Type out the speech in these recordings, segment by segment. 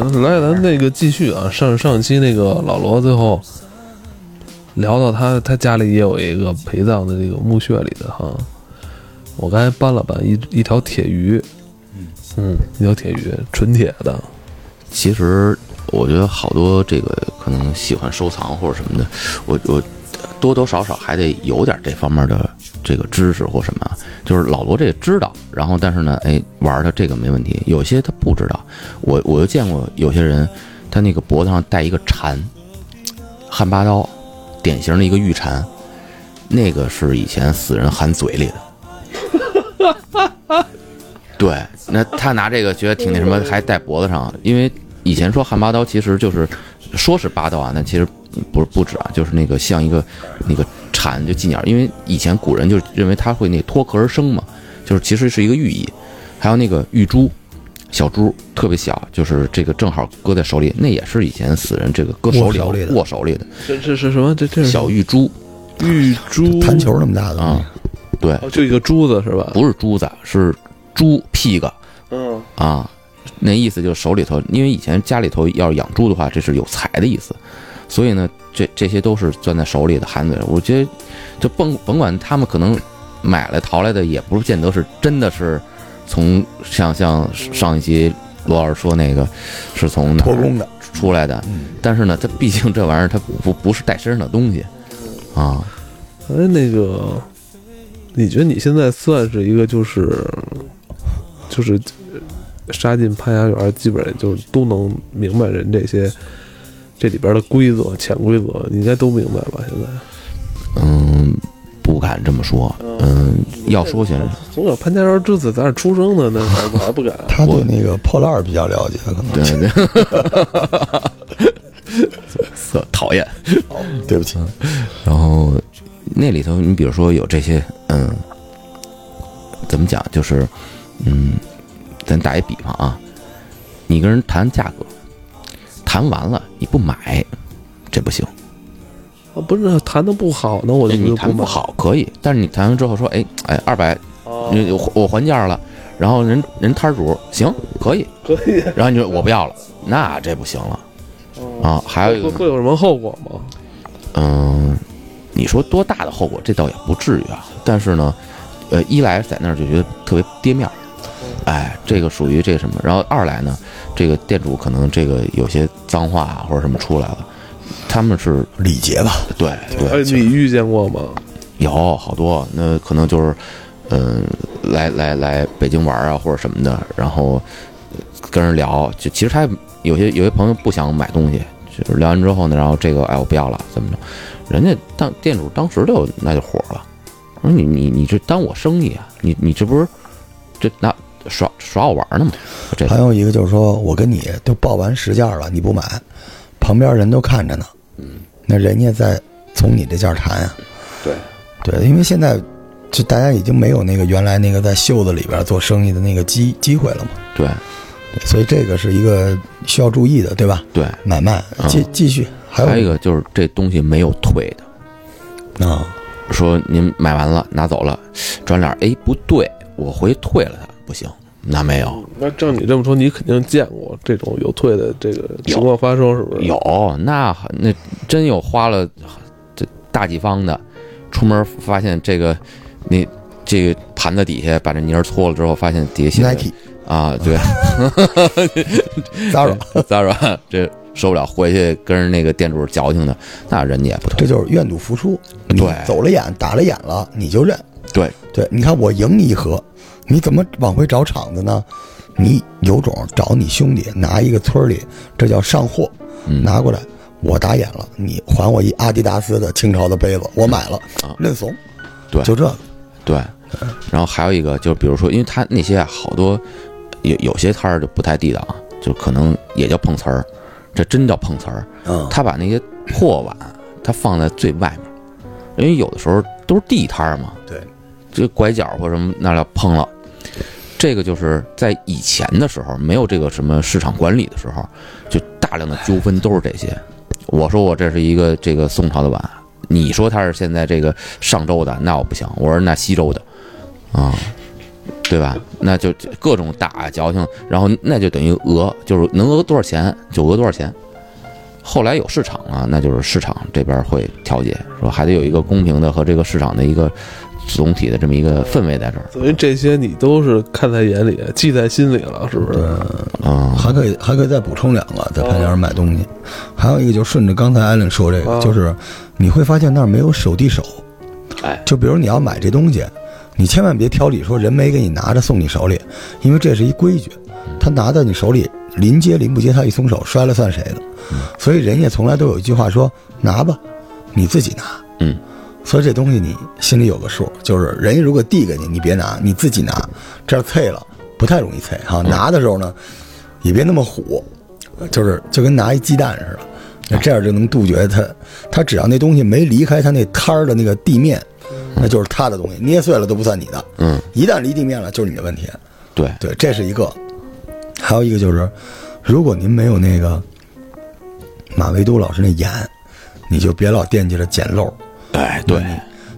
嗯，来，咱那个继续啊，上上期那个老罗最后聊到他他家里也有一个陪葬的这个墓穴里的哈，我刚才搬了搬一一条铁鱼，嗯，一条铁鱼，纯铁的，其实我觉得好多这个可能喜欢收藏或者什么的，我我多多少少还得有点这方面的这个知识或什么。就是老罗这个知道，然后但是呢，哎，玩的这个没问题。有些他不知道，我我就见过有些人，他那个脖子上戴一个蝉，汉八刀，典型的一个玉蝉，那个是以前死人含嘴里的。对，那他拿这个觉得挺那什么，还戴脖子上，因为以前说汉八刀其实就是说是八刀啊，那其实不是不止啊，就是那个像一个那个。蝉就寄鸟，因为以前古人就认为它会那脱壳而生嘛，就是其实是一个寓意。还有那个玉珠，小珠特别小，就是这个正好搁在手里，那也是以前死人这个搁手里握手里的。这这是什么？这这是小玉珠，玉珠弹球那么大的啊？对，就一个珠子是吧？不是珠子，是猪屁个。嗯啊，那意思就是手里头，因为以前家里头要是养猪的话，这是有财的意思，所以呢。这这些都是攥在手里的含嘴，我觉得，就甭甭管他们可能买来淘来的，也不是见得是真的是从像像上一集罗老师说那个是从哪儿出来的，但是呢，它毕竟这玩意儿它不不是带身上的东西啊。哎，那个，你觉得你现在算是一个就是就是杀进潘家园，基本上就是都能明白人这些。这里边的规则、潜规则，你应该都明白吧？现在，嗯，不敢这么说。嗯，要说起来，从小潘家园之子，咱是出生的，那我还不敢。他对那个破烂比较了解，可能。对对。讨厌。对不起。然后那里头，你比如说有这些，嗯，怎么讲？就是，嗯，咱打一比方啊，你跟人谈价格。谈完了你不买，这不行。啊，不是谈的不好呢，我就你谈不好可以，但是你谈完之后说，哎哎，二百，你我还价了，然后人人摊主行可以可以，然后你说我不要了，那这不行了啊。还有一个会有什么后果吗？嗯，你说多大的后果？这倒也不至于啊。但是呢，呃，一来在那儿就觉得特别跌面儿，哎，这个属于这什么？然后二来呢？这个店主可能这个有些脏话啊或者什么出来了，他们是礼节吧？对对，你遇见过吗？有好多，那可能就是，嗯，来来来北京玩啊或者什么的，然后跟人聊，就其实他有些有些朋友不想买东西，就是聊完之后呢，然后这个哎我不要了怎么着，人家当店主当时就那就火了，说你你你这耽误我生意啊，你你这不是这那。耍耍我玩呢嘛？还有一个就是说，我跟你都报完实价了，你不买，旁边人都看着呢。嗯，那人家在从你这件谈啊。对，对，因为现在就大家已经没有那个原来那个在袖子里边做生意的那个机机会了嘛。对，所以这个是一个需要注意的，对吧？对，买卖继继续。还有一个就是这东西没有退的啊，说您买完了拿走了，转脸哎不对，我回退了它。不行，那没有。那照你这么说，你肯定见过这种有退的这个情况发生，是不是？有，那那真有花了这大几方的，出门发现这个你这个盘子底下把这泥儿搓了之后，发现底下 Nike 啊，对，Zara Zara 这受不了，回去跟人那个店主矫情的，那人家也不退。这就是愿赌服输，对，走了眼打了眼了，你就认。对。对，你看我赢你一盒。你怎么往回找场子呢？你有种找你兄弟拿一个村里，这叫上货，拿过来，我打眼了，你还我一阿迪达斯的清朝的杯子，我买了，认怂，对，就这个，对，然后还有一个，就比如说，因为他那些好多有有些摊儿就不太地道啊，就可能也叫碰瓷儿，这真叫碰瓷儿，嗯，他把那些破碗他放在最外面，因为有的时候都是地摊儿嘛，对，这拐角或什么那要碰了。这个就是在以前的时候，没有这个什么市场管理的时候，就大量的纠纷都是这些。我说我这是一个这个宋朝的碗，你说它是现在这个上周的，那我不行。我说那西周的，啊，对吧？那就各种打矫情，然后那就等于讹，就是能讹多少钱就讹多少钱。后来有市场了，那就是市场这边会调节，说还得有一个公平的和这个市场的一个总体的这么一个氛围在这儿。所以这些你都是看在眼里，记在心里了，是不是？嗯，还可以还可以再补充两个，在潘家园买东西。还有一个就顺着刚才艾伦说这个，啊就是你会发现那儿没有手递手。哎，就比如你要买这东西，你千万别挑理说人没给你拿着送你手里，因为这是一规矩。他拿在你手里，临接临不接，他一松手摔了算谁的？所以人家从来都有一句话说：拿吧，你自己拿。嗯，所以这东西你心里有个数，就是人家如果递给你，你别拿，你自己拿，这样啐了不太容易脆哈。拿的时候呢，也别那么虎，就是就跟拿一鸡蛋似的，那这样就能杜绝他。他只要那东西没离开他那摊儿的那个地面，那就是他的东西，捏碎了都不算你的。嗯，一旦离地面了，就是你的问题。对，对，这是一个。还有一个就是，如果您没有那个马未都老师那眼，你就别老惦记着捡漏。哎，对，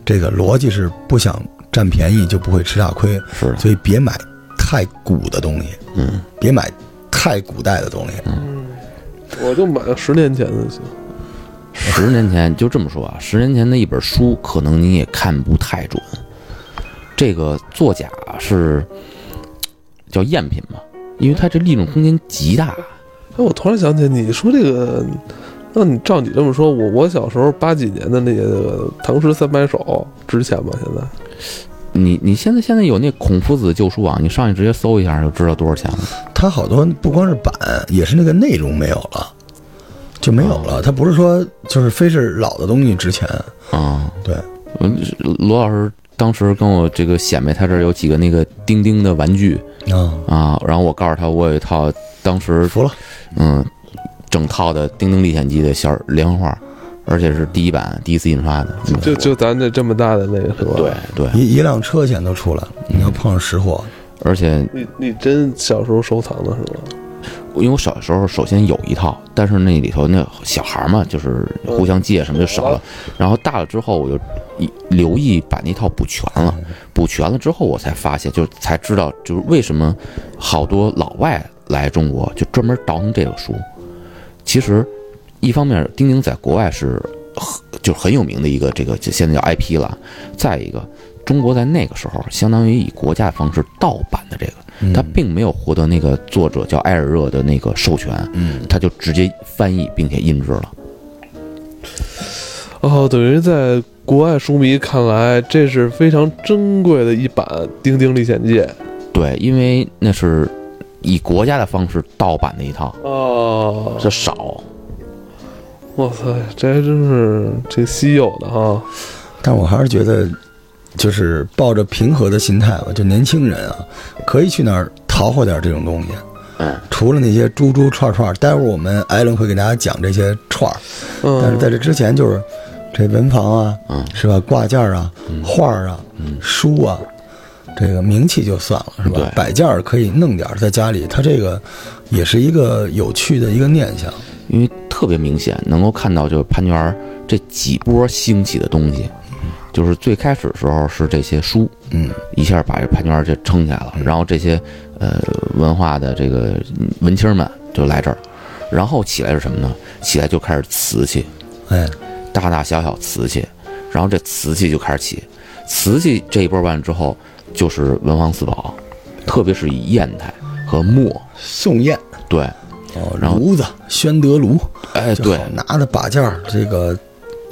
这个逻辑是不想占便宜就不会吃大亏，是，所以别买太古的东西，嗯，别买太古代的东西。嗯我就买个十年前的行。十年前就这么说啊，十年前的一本书，可能你也看不太准。这个作假是叫赝品嘛，因为它这利润空间极大。哎，我突然想起你说这个，那你照你这么说，我我小时候八几年的那个《唐诗三百首》值钱吗？现在？你你现在现在有那孔夫子旧书网，你上去直接搜一下就知道多少钱了。它好多不光是版，也是那个内容没有了，就没有了。它不是说就是非是老的东西值钱，啊、对，嗯，罗老师当时跟我这个显摆，他这儿有几个那个钉钉的玩具啊，啊，然后我告诉他我有一套当时服了。嗯整套的《钉钉历险记》的小连环画，而且是第一版第一次印刷的。嗯就就咱这这么大的那个是吧？对。对，一一辆车钱都出来了，你要碰上实货，而且你你真小时候收藏的是吧？因为我小时候首先有一套，但是那里头那小孩嘛，就是互相借什么就少了。然后大了之后，我就一留意把那套补全了。补全了之后，我才发现，就才知道，就是为什么好多老外来中国就专门倒腾这个书。其实，一方面，丁丁在国外是很就很有名的一个这个就现在叫 IP 了。再一个，中国在那个时候相当于以国家的方式盗版的这个。他并没有获得那个作者叫埃尔热的那个授权，嗯，他就直接翻译并且印制了。哦，等于在国外书迷看来，这是非常珍贵的一版《丁丁历险记》对，因为那是以国家的方式盗版的一套，哦。这少。哇塞，这还真是挺稀有的哈。但我还是觉得，就是抱着平和的心态吧，就年轻人啊，可以去那儿淘活点这种东西。嗯，除了那些猪猪串串，待会儿我们艾伦会给大家讲这些串儿。嗯，但是在这之前，就是这文房啊，嗯是吧？挂件儿啊，画儿啊，书啊，这个名气就算了，是吧对？摆件儿可以弄点儿在家里，它这个也是一个有趣的一个念想。因为特别明显，能够看到就是潘家园这几波兴起的东西，就是最开始的时候是这些书，嗯，一下把这潘家园就撑起来了，然后这些呃文化的这个文青们就来这儿，然后起来是什么呢？起来就开始瓷器，哎，大大小小瓷器，然后这瓷器就开始起，瓷器这一波完之后就是文房四宝，特别是以砚台和墨，宋砚。对，哦，然后炉子，宣德炉，哎对。拿的把件儿，这个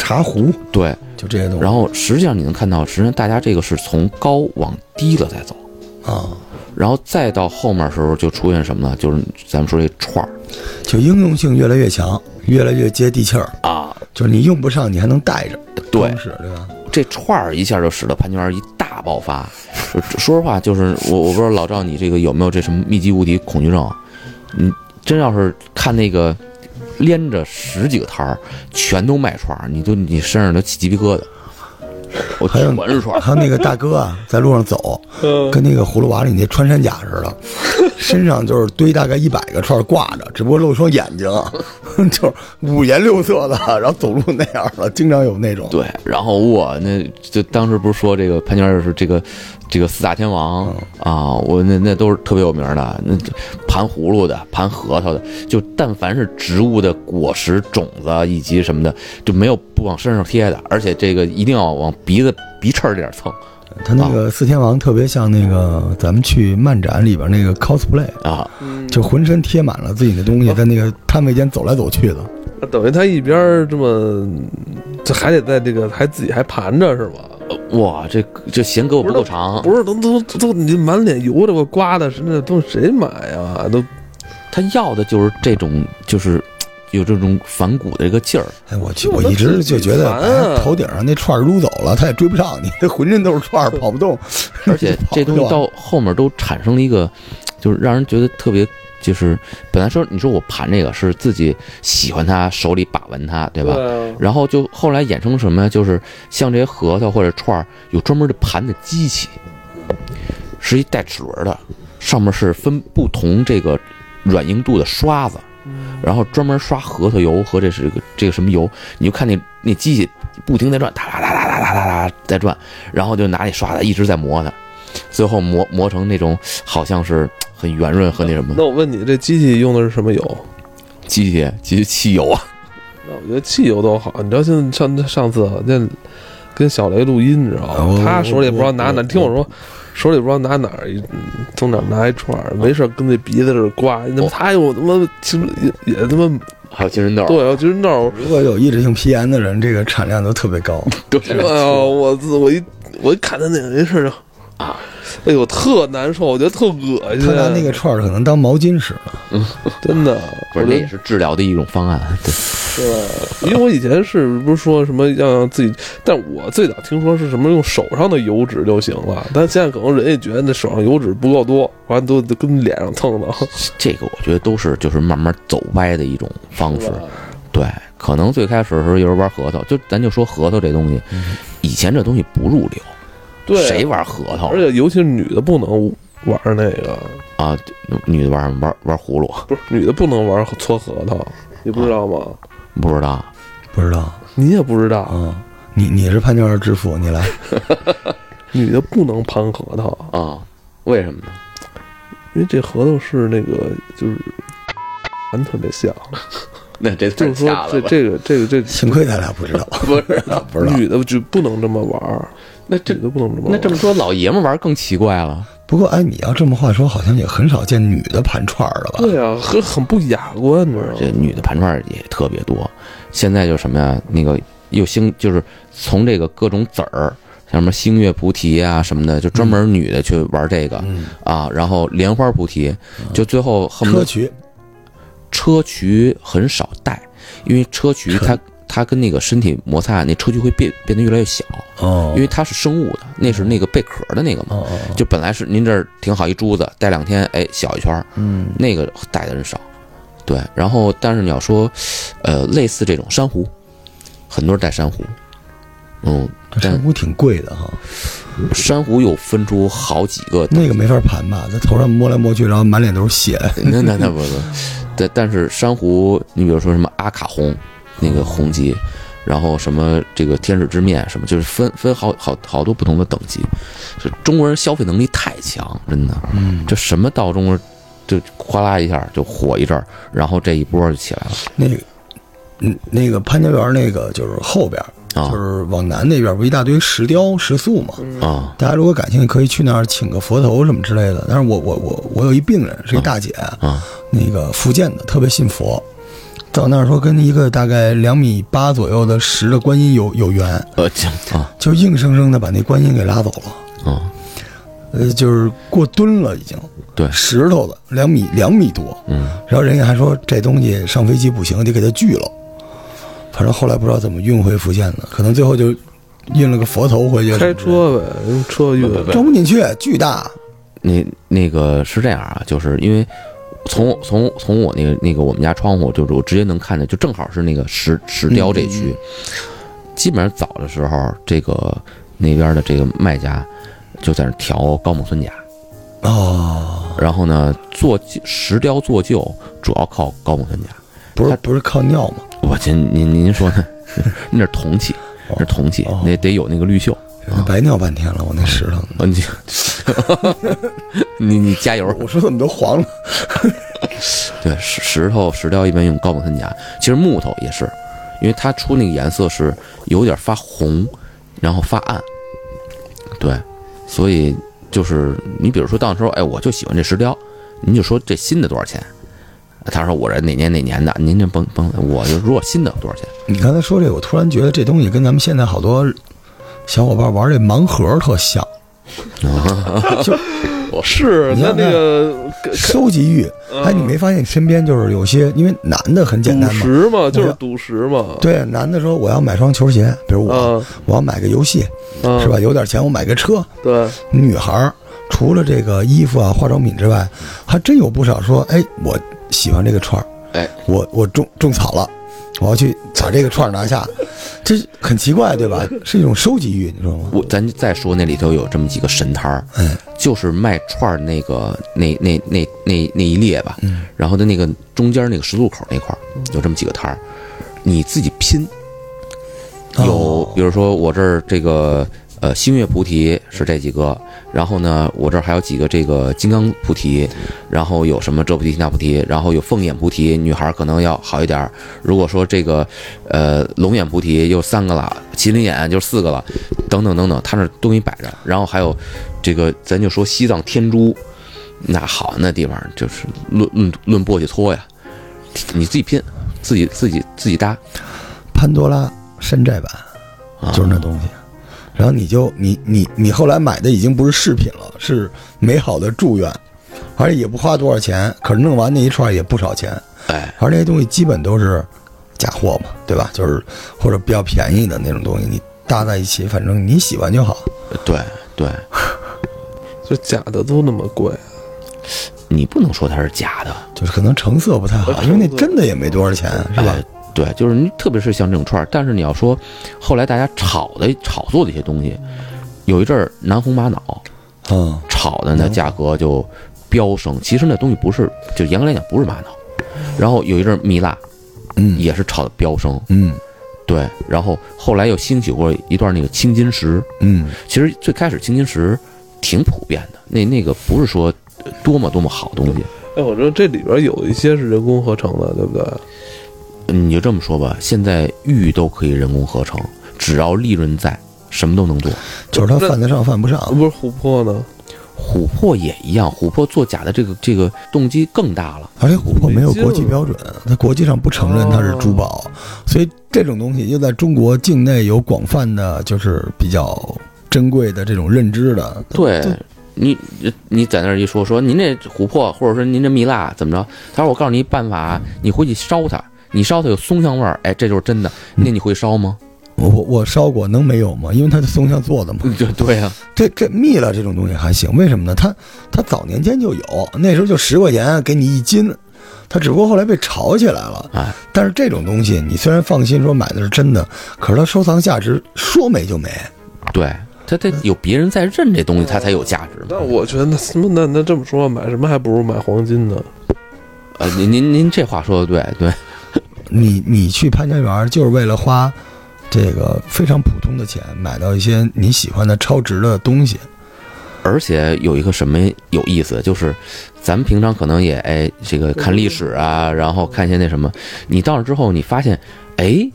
茶壶，对，就这些东西。然后实际上你能看到，实际上大家这个是从高往低了在走，啊，然后再到后面的时候就出现什么呢？就是咱们说这串儿就应用性越来越强，越来越接地气儿。啊，就是你用不上，你还能带着，对装饰对吧？这串儿一下就使得潘金莲一大爆发。就 说实话，就是我我不知道老赵你这个有没有这什么密集物体恐惧症？你真要是看那个连着十几个摊儿全都卖串儿，你都你身上都起鸡皮疙瘩。我还有全是串儿，还有那个大哥啊，在路上走，嗯跟那个葫芦娃里那穿山甲似的，身上就是堆大概一百个串儿挂着，只不过露一双眼睛，就是五颜六色的，然后走路那样的，经常有那种。对，然后我那就当时不是说这个潘家园是这个这个四大天王啊，我那那都是特别有名的，那盘葫芦的、盘核桃的，就但凡是植物的果实、种子以及什么的，就没有不往身上贴的，而且这个一定要往鼻子鼻翅儿这点蹭他那个四天王特别像那个咱们去漫展里边那个 cosplay，啊。就浑身贴满了自己的东西，在那个摊位间走来走去的。等于他一边儿这么，这还得在这个还自己还盘着是吧？哇，这这弦胳膊不够长，不是，都都都你满脸油的，我刮的是那东西谁买呀？都他要的就是这种，就是有这种反骨的一个劲儿。哎，我去，我一直就觉得，啊哎，头顶上那串儿撸走了，他也追不上你，他 浑身都是串儿，跑不动。而且 这东西到后面都产生了一个，就是让人觉得特别，就是本来说你说我盘这个是自己喜欢它，手里把玩它，对吧？啊然后就后来衍生什么呀？就是像这些核桃或者串儿，有专门的盘的机器，是一带齿轮的，上面是分不同这个软硬度的刷子，然后专门刷核桃油和这是这个这个什么油，你就看那那机器不停在转，哒哒哒哒哒哒哒哒在转，然后就拿那刷子一直在磨它，最后磨磨成那种好像是很圆润和那什么那我问你，这机器用的是什么油？机器机器汽油啊，那我觉得汽油都好。你知道现在上上次那跟小雷录音，你知道吗？他手里不知道拿哪，你听我说，手里不知道拿哪儿一从哪儿拿一串儿，没事儿跟那鼻子这儿刮。那他有他妈其实也也他妈还有精神豆，对，要就是那儿。如果有抑制性皮炎的人，这个产量都特别高。对哎呦，我自我一我一看他那个没事儿就啊，哎呦，特难受，我觉得特恶心。他拿那个串儿可能当毛巾使了。真的，不是那也是治疗的一种方案，对。对，因为我以前是不是说什么要让自己，但我最早听说是什么用手上的油脂就行了，但现在可能人家觉得那手上油脂不够多，完了都都跟脸上蹭蹭，这个我觉得都是就是慢慢走歪的一种方式对，可能最开始的时候有人玩核桃，就咱就说核桃这东西，以前这东西不入流，对，谁玩核桃而且尤其是女的不能玩那个，啊？女的玩玩玩葫芦？不是女的不能玩搓核桃，你不知道吗？不知道，不知道你也不知道，啊？你你是潘家园之父，你来。女的不能盘核桃，啊？为什么呢？因为这核桃是那个就是。咱特别像，那这就是说这这个这个这幸亏咱俩不知道，不是？不知道。女的就不能这么玩儿，那这都不能这么。那这么说，老爷们玩更奇怪了。不过，哎，你要这么话说，好像也很少见女的盘串儿了吧？对啊，很很不雅观，你知道吗？这女的盘串也特别多。现在就什么呀？那个又兴，就是从这个各种籽儿，像什么星月菩提啊什么的，就专门女的去玩这个、嗯，啊。然后莲花菩提，就最后恨不得砗磲砗磲很少带，因为车渠它它跟那个身体摩擦，那车距会变变得越来越小，哦，因为它是生物的，那是那个贝壳的那个嘛。哦哦，就本来是您这儿挺好一珠子，戴两天，哎，小一圈儿，嗯，那个带的人少。对，然后但是你要说，呃，类似这种珊瑚，很多人带珊瑚，嗯，珊瑚挺贵的哈，珊瑚又分出好几个，那个没法盘吧，在头上摸来摸去，然后满脸都是血。那那那不不，但但是珊瑚，你比如说什么阿卡红，那个红级，然后什么这个天使之面什么，就是分分好好好多不同的等级，就中国人消费能力太强，真的，嗯，这什么到中国就哗啦一下就火一阵儿，然后这一波就起来了。那个，嗯，那个潘家园那个就是后边，啊。就是往南那边不一大堆石雕石塑嘛。啊。大家如果感兴趣，可以去那儿请个佛头什么之类的。但是我我我我有一病人是一大姐，啊。那个福建的，特别信佛。到那儿说跟一个大概两米八左右的石的观音有有缘，呃这啊就硬生生的把那观音给拉走了。啊呃，就是过吨了已经，对石头的两米两米多，嗯然后人家还说这东西上飞机不行，得给它锯了。反正后来不知道怎么运回福建的，可能最后就运了个佛头回去。开车呗，用车运。不不装不进去，巨大。那那个是这样啊，就是因为从从从我那个那个我们家窗户，就是我直接能看见，就正好是那个石石雕这区。基本上早的时候，这个那边的这个卖家就在那调高锰酸钾，哦，然后呢做石雕做旧主要靠高锰酸钾。不是不是靠尿吗？我这您您说呢？那是铜器，那是铜器哦，那得有那个绿锈。白尿半天了，我那石头。啊，你 你你加油！我说怎么都黄了？对，石石头石雕一般用高锰酸钾，其实木头也是，因为它出那个颜色是有点发红，然后发暗。对，所以就是你比如说到时候，哎，我就喜欢这石雕，您就说这新的多少钱？他说我这哪年哪年的，您就甭甭，我就如果新的多少钱？你刚才说这个，我突然觉得这东西跟咱们现在好多小伙伴玩这盲盒特像，是他你看那个收集欲。哎，你没发现你身边就是有些，因为男的很简赌单嘛，石嘛，就是赌石嘛。对，男的说我要买双球鞋，比如我，啊我要买个游戏，啊，是吧？有点钱我买个车。对，女孩儿除了这个衣服啊、化妆品之外，还真有不少说，哎，我喜欢这个串儿，哎，我我种种草了，我要去把这个串儿拿下，这很奇怪，对吧？是一种收集欲，你知道吗？我咱再说那里头有这么几个神摊儿，哎，就是卖串儿那个那那那那那一列吧，嗯然后的那个中间那个十字路口那块儿有这么几个摊儿，你自己拼。有哦，比如说我这儿这个呃星月菩提是这几个，然后呢我这儿还有几个这个金刚菩提，然后有什么这菩提那菩提，然后有凤眼菩提，女孩可能要好一点。如果说这个呃龙眼菩提又三个了，麒麟眼就四个了，等等等等，他那儿东西摆着，然后还有这个咱就说西藏天珠，那好那地方就是论论论簸箕搓呀，你自己拼，自己自己自己搭。潘多拉山寨版啊就是那东西。然后你就你你你后来买的已经不是饰品了，是美好的祝愿，而且也不花多少钱，可是弄完那一串也不少钱。哎，而那些东西基本都是假货嘛，对吧？就是或者比较便宜的那种东西，你搭在一起，反正你喜欢就好。对对，就假的都那么贵，你不能说它是假的，就是可能成色不太好，因为那真的也没多少钱，是吧哎？对，就是你，特别是像这种串儿，但是你要说后来大家炒的炒作的一些东西，有一阵儿南红玛瑙嗯，炒的那价格就飙升，其实那东西不是，就严格来讲不是玛瑙。然后有一阵儿蜜蜡嗯也是炒的飙升，嗯对，然后后来又兴起过一段那个青金石，嗯，其实最开始青金石挺普遍的，那那个不是说多么多么好东西，哎，我说这里边有一些是人工合成的，对不对？你就这么说吧，现在玉都可以人工合成，只要利润在，什么都能做。就是它犯得上犯不上。不是琥珀呢？琥珀也一样，琥珀做假的这个这个动机更大了。而且琥珀没有国际标准，它国际上不承认它是珠宝，所以这种东西又在中国境内有广泛的，就是比较珍贵的这种认知的。对对你，你在那儿一说说您这琥珀，或者说您这蜜蜡怎么着？他说我告诉你一办法，你回去烧它，你烧它有松香味儿，哎，这就是真的。那你会烧吗？我我我烧过，能没有吗？因为它是松香做的嘛。对对呀、这这蜜蜡这种东西还行，为什么呢？它它早年间就有，那时候就十块钱给你一斤，它只不过后来被炒起来了。哎，但是这种东西，你虽然放心说买的是真的，可是它收藏价值说没就没。对，他得有别人在认这东西，它才有价值嘛。那我觉得那那那这么说，买什么还不如买黄金呢？呃，您您您这话说的对对，你你去潘家园就是为了花这个非常普通的钱买到一些你喜欢的超值的东西。而且有一个什么有意思，就是咱们平常可能也哎这个看历史啊，然后看一些那什么，你到那之后你发现，哎，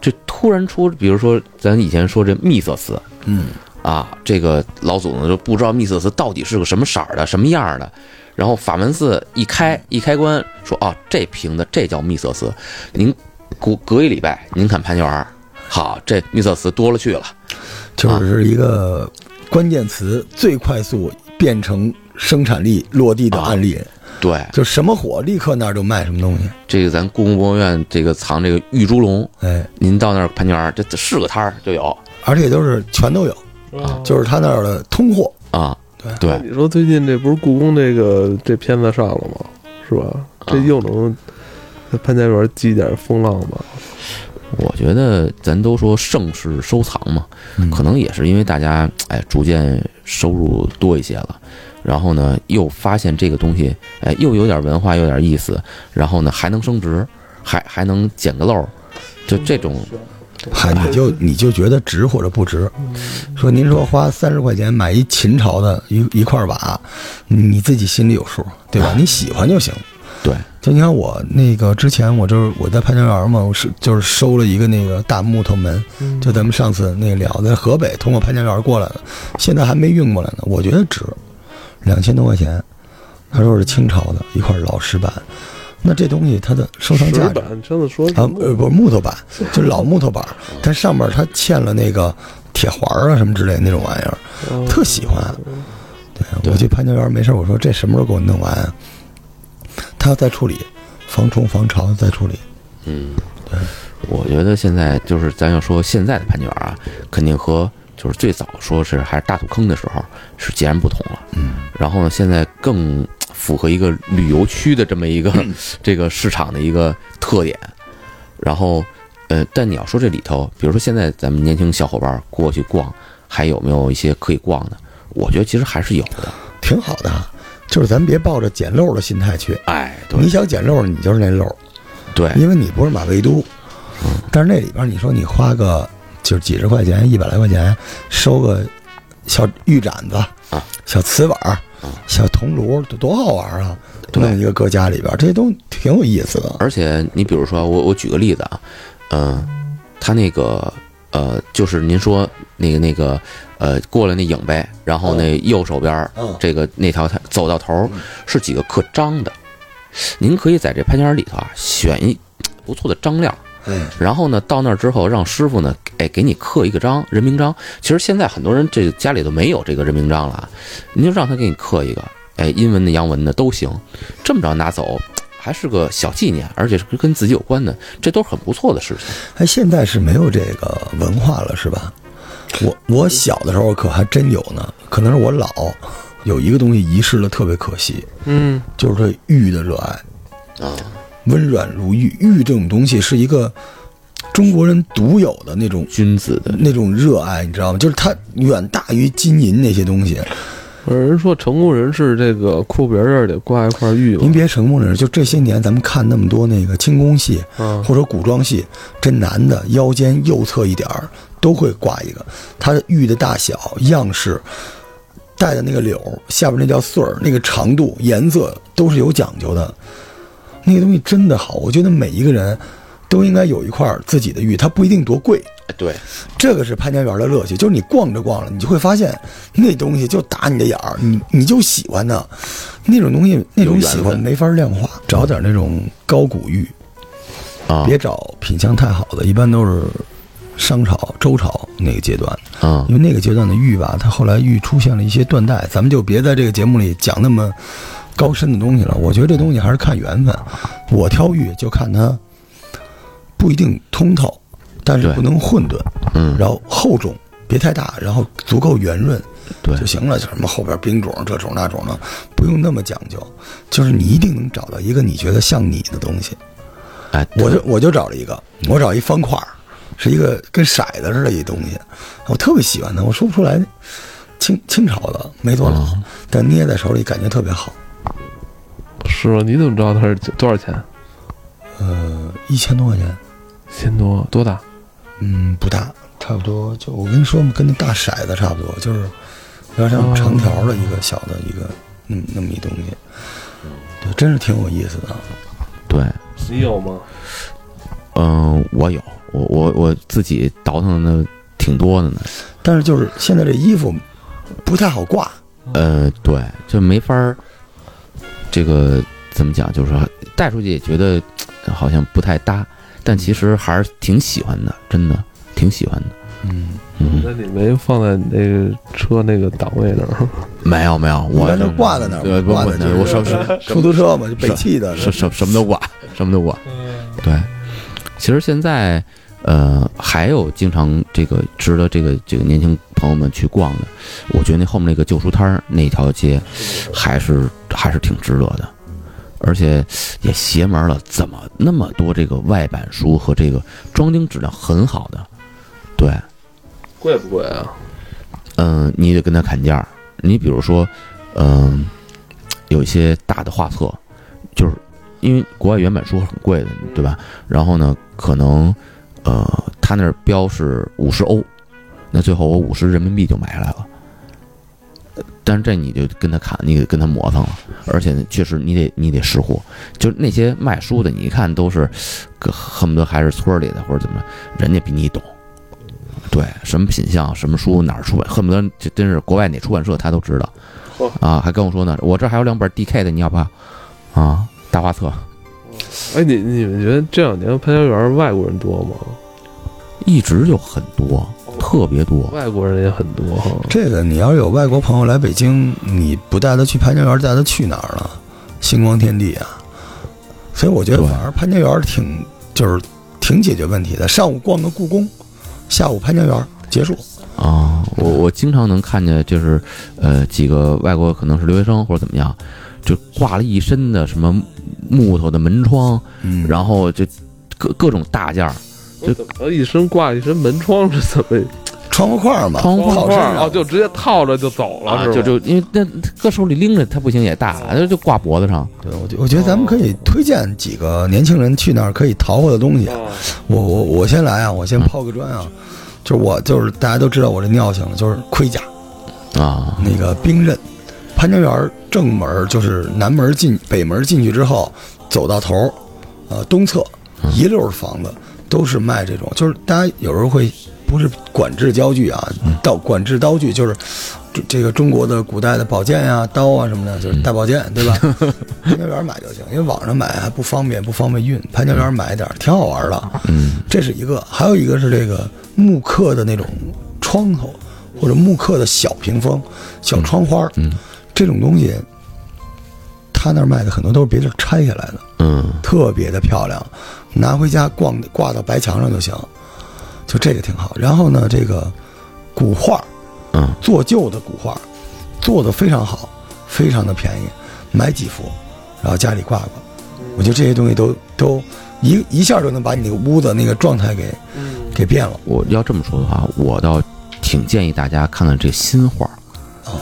这突然出，比如说咱以前说这秘色瓷嗯，啊，这个老祖宗就不知道密色瓷到底是个什么色儿的、什么样儿的。然后法门寺一开一开关，说啊，这瓶子这叫密色瓷，您隔隔一礼拜您看潘家园儿，好，这密色瓷多了去了。就是一个关键词最快速变成生产力落地的案例，对，就什么火立刻那儿就卖什么东西。这个咱故宫博物院这个藏这个玉猪龙，哎，您到那儿潘家园，这这是个摊儿就有而且都是全都有，啊就是他那儿的通货。啊。对对，你说最近这不是故宫这个这片子上了吗？是吧？这又能在潘家园激点风浪吧？我觉得咱都说盛世收藏嘛，嗯可能也是因为大家哎逐渐收入多一些了，然后呢又发现这个东西哎又有点文化，有点意思，然后呢还能升值，还还能捡个漏儿，就这种嗨，你就你就觉得值或者不值？说您说花三十块钱买一秦朝的一一块瓦，你自己心里有数，对吧？你喜欢就行。对就你看我那个之前我就是我在潘家园嘛，我是就是收了一个那个大木头门，就咱们上次那个聊的河北通过潘家园过来的，现在还没运过来呢，我觉得值，两千多块钱。他说是清朝的一块老石板，那这东西它的收藏价值板，上次说啊，呃，不是木头板，就是老木头板，但上面它嵌了那个铁环儿啊什么之类的那种玩意儿，哦特喜欢。对我去潘家园没事，我说这什么时候给我弄完啊？他要再处理，防虫防潮再处理。嗯，对，我觉得现在就是咱要说现在的潘家园啊，肯定和就是最早说是还是大土坑的时候是截然不同了。嗯，然后呢，现在更符合一个旅游区的这么一个 这个市场的一个特点。然后，呃，但你要说这里头，比如说现在咱们年轻小伙伴过去逛，还有没有一些可以逛的？我觉得其实还是有的。挺好的，就是咱别抱着捡漏的心态去。哎，对你想捡漏，你就是那漏，对，因为你不是马未都。但是那里边你说你花个就是几十块钱、一百来块钱收个小玉盏子啊、小瓷碗儿、小铜炉，多多好玩啊！对弄一个搁家里边，这些都挺有意思的。而且你比如说，我我举个例子啊，嗯、他那个呃，就是您说那个那个呃，过了那影呗，然后那右手边这个那条它走到头儿是几个刻章的，您可以在这潘家园里头啊选一不错的章料。嗯，然后呢，到那儿之后，让师傅呢，哎，给你刻一个章，人名章。其实现在很多人这个家里都没有这个人名章了啊，您就让他给你刻一个，哎，英文的、洋文的都行。这么着拿走，还是个小纪念，而且是跟自己有关的，这都是很不错的事情。哎，现在是没有这个文化了，是吧？我我小的时候可还真有呢，可能是我老有一个东西遗失了，特别可惜，嗯，就是对玉的热爱。啊，温软如玉，玉这种东西是一个中国人独有的那种君子的那种热爱，你知道吗？就是它远大于金银那些东西。有人说成功人士这个裤皮儿得挂一块玉嘛您别成功人士，就这些年咱们看那么多那个清宫戏啊，或者古装戏，这男的腰间右侧一点儿都会挂一个，它的玉的大小、样式。戴的那个柳下边那叫穗儿，那个长度、颜色都是有讲究的。那个东西真的好，我觉得每一个人都应该有一块自己的玉，它不一定多贵。哎对，这个是潘家园的乐趣，就是你逛着逛着，你就会发现那东西就打你的眼儿，你你就喜欢它，那种东西那种喜欢没法量化。找点那种高古玉，啊，别找品相太好的，一般都是商朝、周朝那个阶段，啊因为那个阶段的玉吧，它后来玉出现了一些断代，咱们就别在这个节目里讲那么高深的东西了。我觉得这东西还是看缘分，我挑玉就看它不一定通透，但是不能混沌，嗯，然后厚重别太大，然后足够圆润对就行了。就什么后边冰种这种那种的，不用那么讲究，就是你一定能找到一个你觉得像你的东西。哎，我就我就找了一个，我找一方块儿，是一个跟骰子似的一东西，我特别喜欢它，我说不出来，清清朝的没多老，但捏在手里感觉特别好。是吗？你怎么知道它是多少钱？呃，一千多块钱，一千多，多大？嗯，不大，差不多就我跟你说嘛，跟那大骰子差不多，就是有点像长条的一个小的一个那么那么一东西，对，真是挺有意思的。对，你有吗？嗯，我有，我我我自己倒腾的挺多的呢。但是就是现在这衣服不太好挂，呃，对，就没法儿，这个怎么讲？就是说带出去也觉得呃好像不太搭，但其实还是挺喜欢的，真的挺喜欢的。嗯，嗯，那你没放在你那个车那个档位那儿？没有没有，我一般都挂在那儿对，不不，挂在那儿我什什 出租车嘛，就北汽的，什什什么都挂，什么都挂。对，其实现在呃还有经常这个值得这个这个年轻朋友们去逛的，我觉得那后面那个旧书摊儿那条街还是还是挺值得的。而且也邪门了，怎么那么多这个外版书和这个装订质量很好的？对，贵不贵啊？嗯，你得跟他砍价。你比如说，嗯，有一些大的画册，就是因为国外原版书很贵的，对吧？然后呢，可能呃，他那儿标是五十欧，那最后我五十人民币就买下来了。呃但是这你就跟他砍，你得跟他磨蹭了，而且，确实你得你得识货。就是那些卖书的，你一看都是，恨不得还是村儿里的或者怎么着，人家比你懂。对，什么品相，什么书，哪儿出版，恨不得这真是国外哪出版社他都知道，啊，还跟我说呢，我这还有两本 DK 的，你要不要？啊，大画册，哎，你你们觉得这两年潘家园外国人多吗？一直就很多，特别多。外国人也很多哈。这个你要是有外国朋友来北京，你不带他去潘家园，带他去哪儿了？星光天地啊！所以我觉得反而潘家园挺就是挺解决问题的。上午逛个故宫，下午潘家园结束。啊，我我经常能看见，就是呃几个外国可能是留学生或者怎么样，就挂了一身的什么木头的门窗，嗯然后就各各种大件儿，我怎么一身挂一身门窗是怎么 窗户框嘛，窗户套身上哦，就直接套着就走了啊，是？就就因为那搁手里拎着，它不行也大，就就挂脖子上。对，我觉我觉得咱们可以推荐几个年轻人去那儿可以淘货的东西。啊我我我先来啊，我先抛个砖啊，就是我就是大家都知道我这尿性了，就是盔甲啊，那个兵刃，潘家园正门就是南门进北门进去之后，走到头，呃东侧一溜儿房子都是卖这种，就是大家有时候会不是管制刀具啊，刀管制刀具就是这这个中国的古代的宝剑呀、刀啊什么的，就是大宝剑，对吧？潘家园买就行，因为网上买还不方便，不方便运。潘家园买点挺好玩的，嗯。这是一个，还有一个是这个木刻的那种窗口，或者木刻的小屏风、小窗花，嗯这种东西，他那儿卖的很多都是别地儿拆下来的，嗯。特别的漂亮，拿回家挂挂到白墙上就行，就这个挺好。然后呢，这个古画，嗯，做旧的古画，做的非常好，非常的便宜，买几幅，然后家里挂挂。我觉得这些东西都都一一下就能把你那个屋子那个状态给嗯给变了。我要这么说的话，我倒挺建议大家看看这新画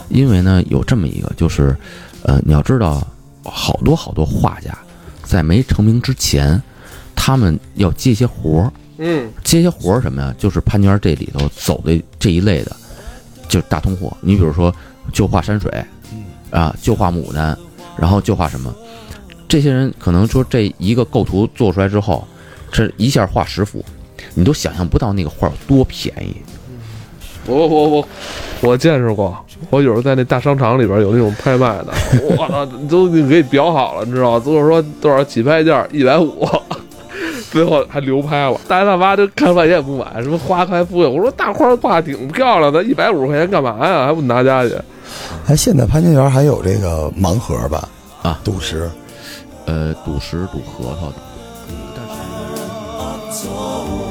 因为呢有这么一个，就是呃，你要知道，好多好多画家在没成名之前，他们要接一些活儿，嗯接一些活儿什么呀？就是潘家园这里头走的这一类的，就是大通货。你比如说，就画山水，啊，就画牡丹，然后就画什么？这些人可能说这一个构图做出来之后，这一下画十幅，你都想象不到那个画有多便宜。我我我我见识过，我有时候在那大商场里边有那种拍卖的，我操，都给你裱好了，你知道吗？就是说多少起拍价一百五，最后还流拍了，大爷大妈就看半天也不买，什么花开富贵，我说大花挂挺漂亮的，一百五十块钱干嘛呀？还不拿家去？哎，现在潘家园还有这个盲盒吧？啊赌石。呃，赌石、赌核桃的，但是。